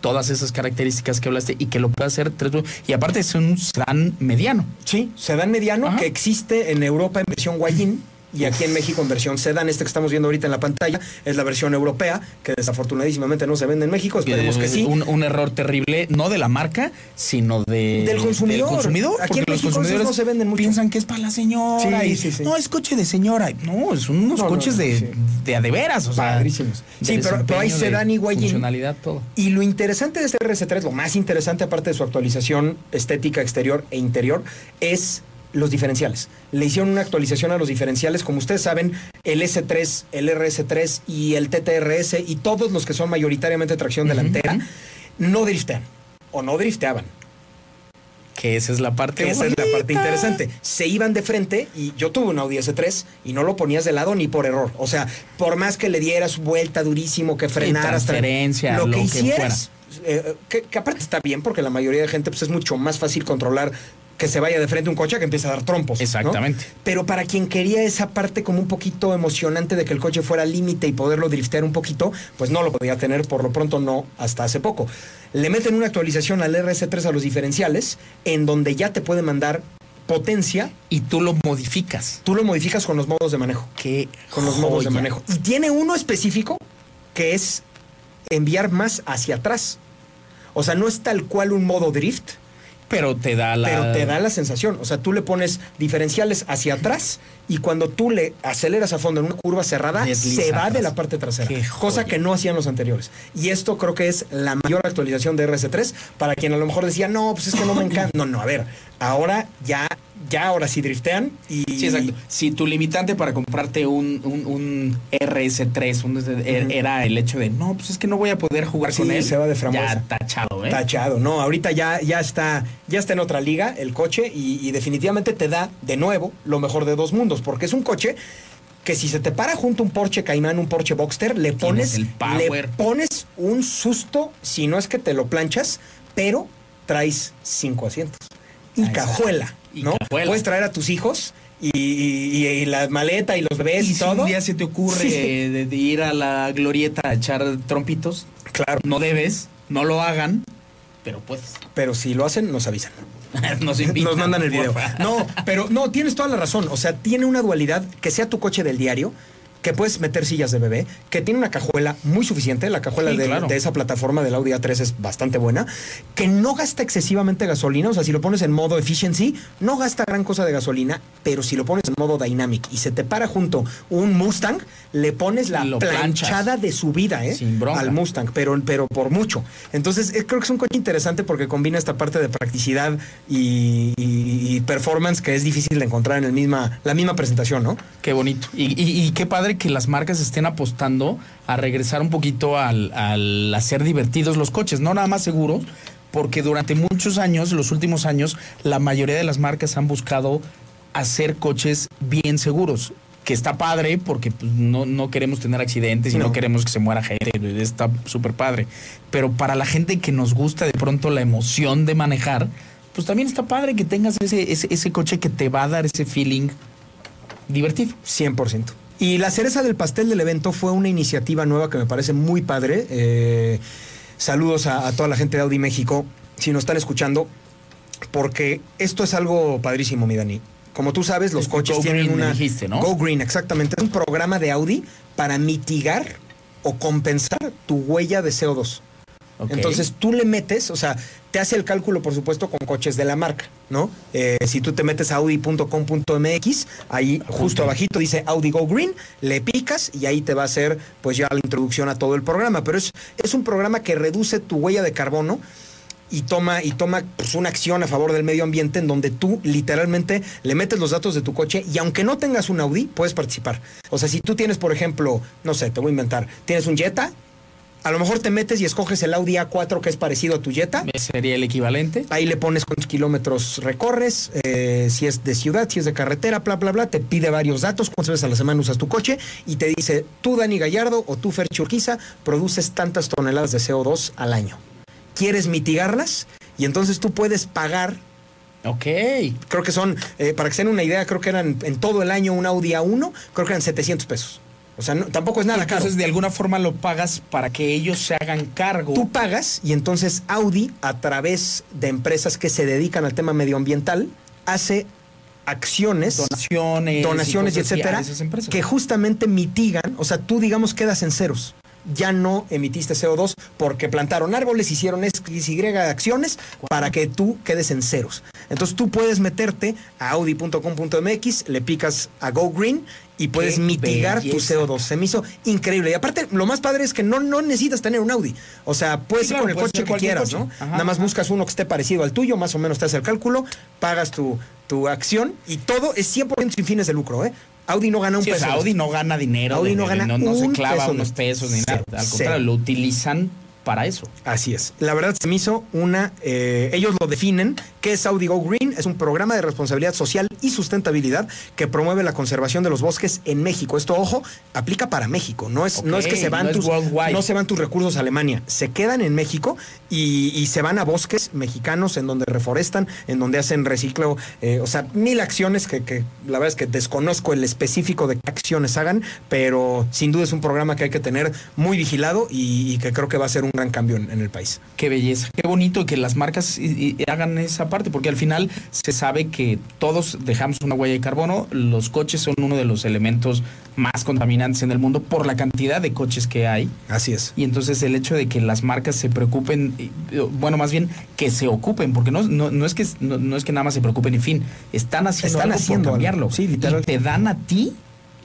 todas esas características que hablaste y que lo pueda hacer tres Y aparte es un sedán mediano. Sí, sedán mediano Ajá. que existe en Europa en versión Guayín y aquí en México en versión sedán. Este que estamos viendo ahorita en la pantalla es la versión europea, que desafortunadísimamente no se vende en México. Esperemos que sí. Un, un error terrible, no de la marca, sino de, Del consumidor. consumidor, Aquí en los México consumidores no se venden mucho. piensan que es para la señora. Sí, y, sí, sí. No, es coche de señora. No, son unos No, coches no, de, de a de veras. O sea, Padrísimos. Sí, pero- pero de sedán y guayín. Funcionalidad, todo. Y lo interesante de este RS3, lo más interesante aparte de su actualización estética exterior e interior, es los diferenciales. Le hicieron una actualización a los diferenciales, como ustedes saben, el S3, el RS3 y el TTRS y todos los que son mayoritariamente tracción delantera no driftean o no drifteaban. Que esa es la parte. Que esa es la parte interesante. Se iban de frente y yo tuve un Audi S3 y no lo ponías de lado ni por error. O sea, por más que le dieras vuelta durísimo, que frenaras, tra- transferencia, lo, lo que que hicieras, eh, que, que aparte está bien porque la mayoría de gente pues es mucho más fácil controlar que se vaya de frente un coche que empiece a dar trompos. ¿no? Exactamente. Pero para quien quería esa parte como un poquito emocionante de que el coche fuera límite y poderlo driftear un poquito, pues no lo podía tener, por lo pronto no, hasta hace poco. Le meten una actualización al RS3 a los diferenciales, en donde ya te puede mandar potencia, Y tú lo modificas. tú lo modificas con los modos de manejo. Qué Con los modos de manejo. Y tiene uno específico que es enviar más hacia atrás. O sea, no es tal cual un modo drift, Pero te da la. pero te da la sensación. O sea, tú le pones diferenciales hacia atrás y cuando tú le aceleras a fondo en una curva cerrada, Desliza se va atrás. de la parte trasera. Cosa que no hacían los anteriores. Y esto creo que es la mayor actualización de RS3 para quien a lo mejor decía, no, pues es que no me encanta. No, no, a ver, ahora ya, ya ahora sí driftean y... Sí, exacto. Si tu limitante para comprarte un, un, un RS3 un- er- era el hecho de, no, pues es que no voy a poder jugar Sí, con él. se va de frambuesa. Ya tachado, ¿eh? Tachado, no, ahorita ya, ya está, ya está en otra liga el coche y, y definitivamente te da de nuevo lo mejor de dos mundos, porque es un coche que si se te para junto un Porsche Cayman, un Porsche Boxster, le pones, el le pones un susto, si no es que te lo planchas, pero traes cinco asientos y Ah, exacto. cajuela, Y ¿no? cajuela. Puedes traer a tus hijos y, y- y la maleta y los bebés y, Y si todo. un día se te ocurre Sí. de, de ir a la glorieta a echar trompitos, Claro, no debes, no lo hagan, pero puedes. pero si lo hacen, nos avisan. Nos invitan. Nos mandan el video. No, pero no, tienes toda la razón. O sea, tiene una dualidad que sea tu coche del diario, que puedes meter sillas de bebé, que tiene una cajuela muy suficiente. La cajuela Sí, de, claro. de esa plataforma del Audi A3 es bastante buena, que no gasta excesivamente gasolina. O sea, si lo pones en modo efficiency, no gasta gran cosa de gasolina, pero si lo pones en modo dynamic y se te para junto un Mustang, le pones la Lo planchas. planchada de su vida, ¿eh? Sin. Al Mustang, pero, pero por mucho. Entonces, eh, creo que es un coche interesante porque combina esta parte de practicidad y, y- y performance que es difícil de encontrar en el misma, la misma presentación, ¿no? Qué bonito. Y qué padre que las marcas estén apostando a regresar un poquito al, al hacer divertidos los coches, no nada más seguros, porque durante muchos años, los últimos años, la mayoría de las marcas han buscado hacer coches bien seguros. Que está padre porque pues, no, no queremos tener accidentes y no. No. queremos que se muera gente. Está súper padre. Pero para la gente que nos gusta de pronto la emoción de manejar, pues también está padre que tengas ese, ese, ese coche que te va a dar ese feeling divertido. 100%. Y la cereza del pastel del evento fue una iniciativa nueva que me parece muy padre. Eh, saludos a, a toda la gente de Audi México, si nos están escuchando, porque esto es algo padrísimo, mi Dani. Como tú sabes, los coches Go tienen Green me una... dijiste, ¿no? Go Green, exactamente. Es un programa de Audi para mitigar o compensar tu huella de CO2. Entonces tú le metes, o sea, te hace el cálculo, por supuesto, con coches de la marca, ¿no? Eh, si tú te metes a audi.com.mx, ahí justo abajito dice Audi Go Green, le picas y ahí te va a hacer pues ya la introducción a todo el programa. Pero es, es un programa que reduce tu huella de carbono y toma, y toma pues, una acción a favor del medio ambiente en donde tú literalmente le metes los datos de tu coche y aunque no tengas un Audi, puedes participar. O sea, si tú tienes, por ejemplo, no sé, te voy a inventar, tienes un Jetta, a lo mejor te metes y escoges el Audi A4 que es parecido a tu Jetta. Sería el equivalente. Ahí le pones cuántos kilómetros recorres, eh, si es de ciudad, si es de carretera, bla, bla, bla. Te pide varios datos, cuántas veces a la semana usas tu coche y te dice, tú, Dani Gallardo, o tú, Fer Churquiza, produces tantas toneladas de CO2 al año. ¿Quieres mitigarlas? Y entonces tú puedes pagar Ok. Creo que son, eh, para que se den una idea, creo que eran en todo el año un Audi A1, creo que eran 700 pesos. O sea, no- tampoco es nada caro. Entonces, de alguna forma lo pagas para que ellos se hagan cargo. Tú pagas y entonces Audi, a través de empresas que se dedican al tema medioambiental, hace acciones, donaciones, donaciones y etcétera, que justamente mitigan, o sea, tú digamos quedas en ceros. Ya no emitiste CO2 porque plantaron árboles, hicieron X, Y acciones para que tú quedes en ceros. Entonces tú puedes meterte a audi.com.mx, le picas a Go Green y puedes Qué mitigar tu belleza. CO2. Se me hizo increíble. Y aparte, lo más padre es que no, no necesitas tener un Audi. O sea, puedes Sí, ir claro, con el coche que quieras, coche. ¿no? Ajá, Nada más ajá. buscas uno que esté parecido al tuyo, más o menos te hace el cálculo, pagas tu, tu acción y todo es 100% sin fines de lucro, ¿eh? Audi no gana un Sí, o peso. sea, Audi no gana dinero. Audi no gana no, no se un clava peso unos pesos ni nada. Al contrario, lo utilizan para eso. Así es. La verdad se me hizo una. eh, ellos lo definen. ¿Qué es Audi Go Green? Es un programa de responsabilidad social y sustentabilidad que promueve la conservación de los bosques en México. Esto, ojo, aplica para México. No es, no es que se van no tus, no se van tus recursos a Alemania. Se quedan en México y, y se van a bosques mexicanos en donde reforestan, en donde hacen reciclo. eh, o sea, mil acciones que, que la verdad es que desconozco el específico de qué acciones hagan, pero sin duda es un programa que hay que tener muy vigilado y, y que creo que va a ser un gran cambio en- en el país. Qué belleza, qué bonito que las marcas y- y hagan esa parte, porque al final se sabe que todos dejamos una huella de carbono. Los coches son uno de los elementos más contaminantes en el mundo por la cantidad de coches que hay. Así es. Y entonces el hecho de que las marcas se preocupen, bueno, más bien que se ocupen, porque no, no, no es, que, no, no es que nada más se preocupen y fin, están haciendo Están algo haciendo por algo. cambiarlo. Sí, literal. Y te dan a ti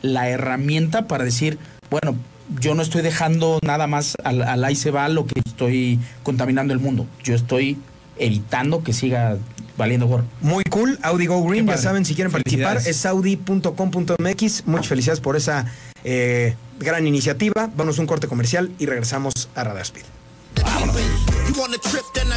la herramienta para decir, bueno, yo no estoy dejando nada más al, al ahí se va lo que estoy contaminando el mundo. Yo estoy evitando que siga valiendo gorro. Muy cool, Audi Go Green, ya saben, si quieren participar, es audi.com.mx. Muchas felicidades por esa eh, gran iniciativa. Vamos a un corte comercial y regresamos a Radar Speed. You on a trip, then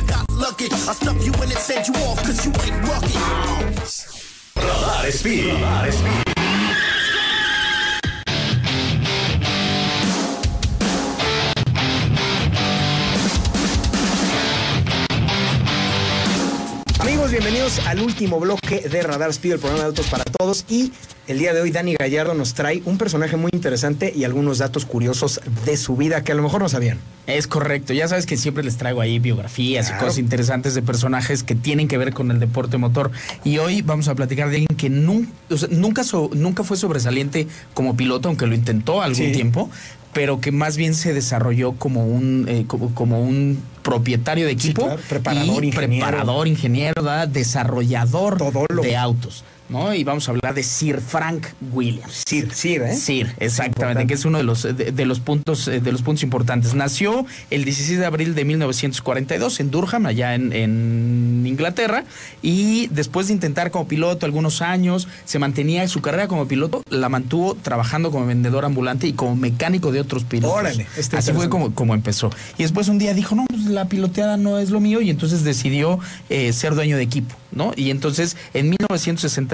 bienvenidos al último bloque de Radar Speed, el programa de autos para todos. Y el día de hoy Dani Gallardo nos trae un personaje muy interesante y algunos datos curiosos de su vida que a lo mejor no sabían. Es correcto, ya sabes que siempre les traigo ahí biografías Claro. y cosas interesantes de personajes que tienen que ver con el deporte motor. Y hoy vamos a platicar de alguien que nun- o sea, nunca, so- nunca fue sobresaliente como piloto, aunque lo intentó algún Sí. tiempo, pero que más bien se desarrolló como un, eh, como, como un propietario de Sí, equipo, claro, preparador, y ingeniero. preparador, ingeniero, ¿verdad? desarrollador Todólogo. de autos. ¿No? Y vamos a hablar de Sir Frank Williams. Sir, Sir, ¿eh? Sir, exactamente, que es uno de los, de, de los puntos, eh, de los puntos importantes. Nació el 16 de abril de 1942 en Durham, allá en, en Inglaterra, y después de intentar como piloto algunos años, se mantenía su carrera como piloto, la mantuvo trabajando como vendedor ambulante y como mecánico de otros pilotos. Órale, Así fue como, como empezó. Y después un día dijo, no, pues la piloteada no es lo mío, y entonces decidió eh, ser dueño de equipo, ¿no? Y entonces en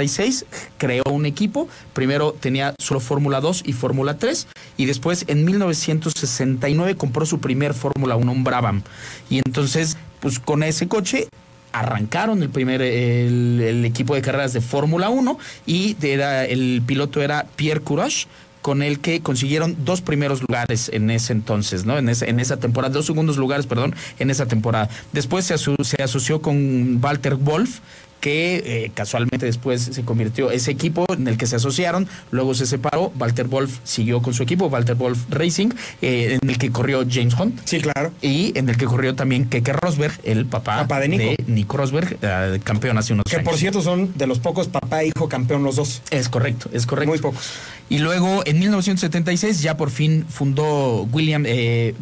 1966 creó un equipo, primero tenía solo Fórmula 2 y Fórmula 3, y después en 1969 compró su primer Fórmula 1, un Brabham. Y entonces, pues con ese coche arrancaron el primer el, equipo de carreras de Fórmula 1 y era el piloto era Pierre Courage con el que consiguieron dos primeros lugares en ese entonces, ¿no? En, ese- en esa temporada, dos segundos lugares, perdón, en esa temporada. Después se, se asoció con Walter Wolf, que eh, casualmente después se convirtió ese equipo en el que se asociaron, luego se separó, Walter Wolf siguió con su equipo, Walter Wolf Racing, eh, en el que corrió James Hunt. Sí, claro. Y en el que corrió también Keke Rosberg, el papá, Papá de Nico. Nico Rosberg, eh, campeón hace unos Que años. por cierto son de los pocos papá e hijo campeón los dos. Es correcto, es correcto. Muy pocos. Y luego en 1976 ya por fin fundó William,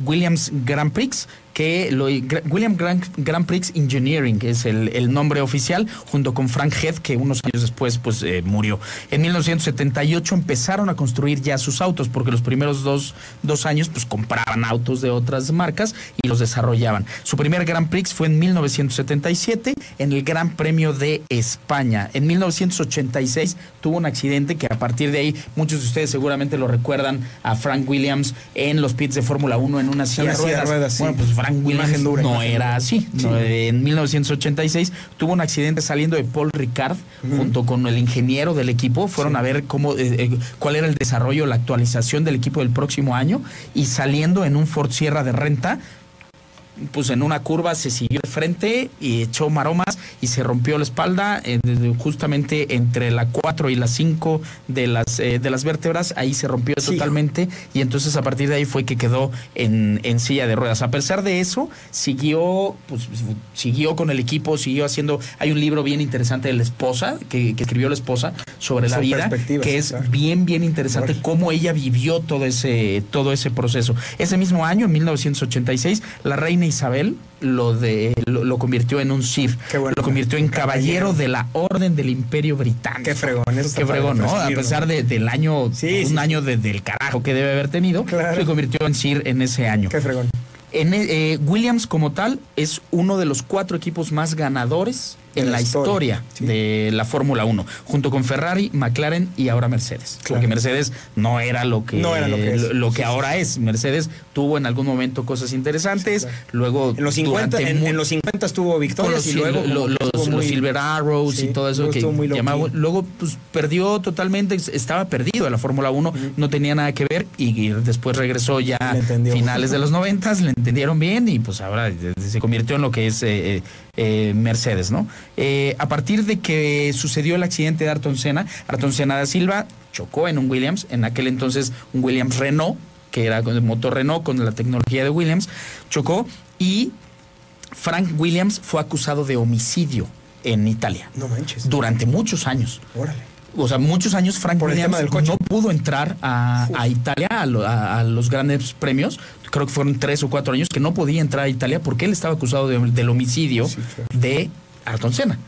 Williams Grand Prix, que lo, William Grand, Grand Prix Engineering es el, el nombre oficial, junto con Frank Head, que unos años después pues eh, murió. En 1978 empezaron a construir ya sus autos, porque los primeros dos, dos años pues compraban autos de otras marcas y los desarrollaban. Su primer Grand Prix fue en 1977 en el Gran Premio de España. En 1986 tuvo un accidente que a partir de ahí muchos de ustedes seguramente lo recuerdan a Frank Williams en los pits de Fórmula 1 en una silla de ruedas. ruedas, sí. Bueno, pues Frank Frank Williams Imagen dura, no era así. Sí. No, en 1986 tuvo un accidente saliendo de Paul Ricard junto con el ingeniero del equipo. Fueron a ver cómo, eh, eh, cuál era el desarrollo, la actualización del equipo del próximo año y saliendo en un Ford Sierra de renta. Pues en una curva se siguió de frente y echó maromas y se rompió la espalda eh, justamente entre la 4 y la 5 de las, eh, de las vértebras. Ahí se rompió Sí. totalmente y entonces a partir de ahí fue que quedó en, en silla de ruedas. A pesar de eso, siguió, pues, siguió con el equipo, siguió haciendo. Hay un libro bien interesante de la esposa, que, que escribió la esposa, sobre la vida, que es claro. bien, bien interesante cómo ella vivió todo ese, todo ese proceso. Ese mismo año, en 1986, la reina Isabel lo, de, lo, lo convirtió en un Sir. Qué bueno. Lo convirtió en caballero, caballero. de la Orden del Imperio Británico. Qué fregón, eso Qué fregón, ¿no? A pesar de- del año, Sí, un sí, año de- del carajo que debe haber tenido, Claro. se convirtió en Sir en ese año. Qué fregón. En, eh, Williams como tal es uno de los cuatro equipos más ganadores En la historia, historia, sí. de la Fórmula 1, junto con Ferrari, McLaren y ahora Mercedes. Claro. Porque Mercedes no era lo que, No era lo que es. lo que Sí, sí, ahora es. Mercedes tuvo en algún momento cosas interesantes, claro. luego En los 50, durante en, los 50 tuvo victorias los, y luego lo- los, Silver Arrows y todo eso que llamaba. Luego, pues perdió totalmente, estaba perdido de la Fórmula 1, no tenía nada que ver y después regresó ya finales de los 90, le entendieron bien y pues ahora eh, se convirtió en lo que es eh, eh, Mercedes, ¿no? Eh, a partir de que sucedió el accidente de Ayrton Senna, Ayrton Senna da Silva chocó en un Williams, en aquel entonces un Williams Renault, que era con el motor Renault con la tecnología de Williams, chocó y Frank Williams fue acusado de homicidio en Italia No manches. durante muchos años. Órale. O sea, muchos años Frank Por Williams tema del coche. no pudo entrar a, a Italia a, lo- a- a los grandes premios. Creo que fueron tres o cuatro años que no podía entrar a Italia porque él estaba acusado de- del homicidio Sí, claro. de Ayrton Senna.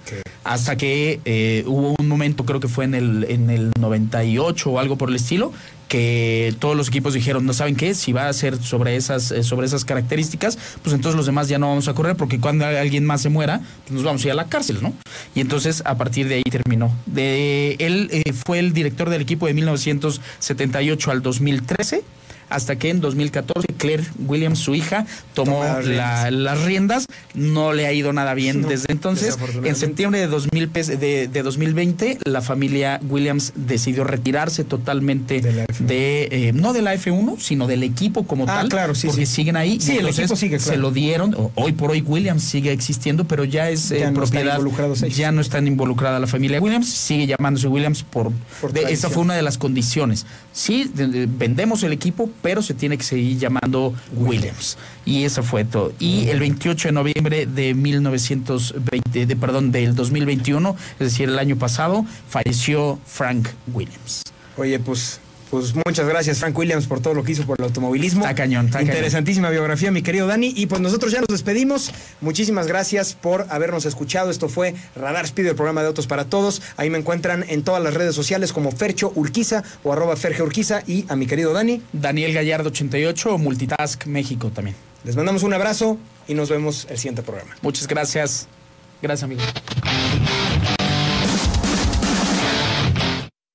Hasta que eh, hubo un momento, creo que fue en el, en el 98 o algo por el estilo, que todos los equipos dijeron, no saben qué, si va a ser sobre esas, eh, sobre esas características, pues entonces los demás ya no vamos a correr, porque cuando alguien más se muera, pues nos vamos a ir a la cárcel, ¿no? Y entonces a partir de ahí terminó. De, él eh, fue el director del equipo de 1978 al 2013. Hasta que en 2014 Claire Williams, su hija, tomó las la- riendas. las riendas. No le ha ido nada bien No, desde entonces. En septiembre de, 2000 pes- de, de 2020, la familia Williams decidió retirarse totalmente De la F1. de, eh, no de la F1, sino del equipo como Ah, tal. claro, sí, Porque sí. siguen ahí. Sí, el equipo sigue, Se claro. lo dieron. Hoy por hoy Williams sigue existiendo, pero ya es eh, Ya no están propiedad. Ya no están involucrada la familia Williams. Sigue llamándose Williams por. Por de- esa fue una de las condiciones. Sí, de- de- vendemos el equipo, pero se tiene que seguir llamando Williams. Y eso fue todo. Y el 28 de noviembre de 1920, de, perdón, del 2021, es decir, el año pasado, falleció Frank Williams. Oye, pues, pues muchas gracias, Frank Williams, por todo lo que hizo por el automovilismo. Está cañón, está cañón. Interesantísima biografía, mi querido Dani. Y pues nosotros ya nos despedimos. Muchísimas gracias por habernos escuchado. Esto fue Radar Speed, el programa de Autos para Todos. Ahí me encuentran en todas las redes sociales como Fercho Urquiza o arroba Ferge Urquiza. Y a mi querido Dani, Daniel Gallardo 88, Multitask México también. les mandamos un abrazo y nos vemos el siguiente programa. Muchas gracias. Gracias, amigo.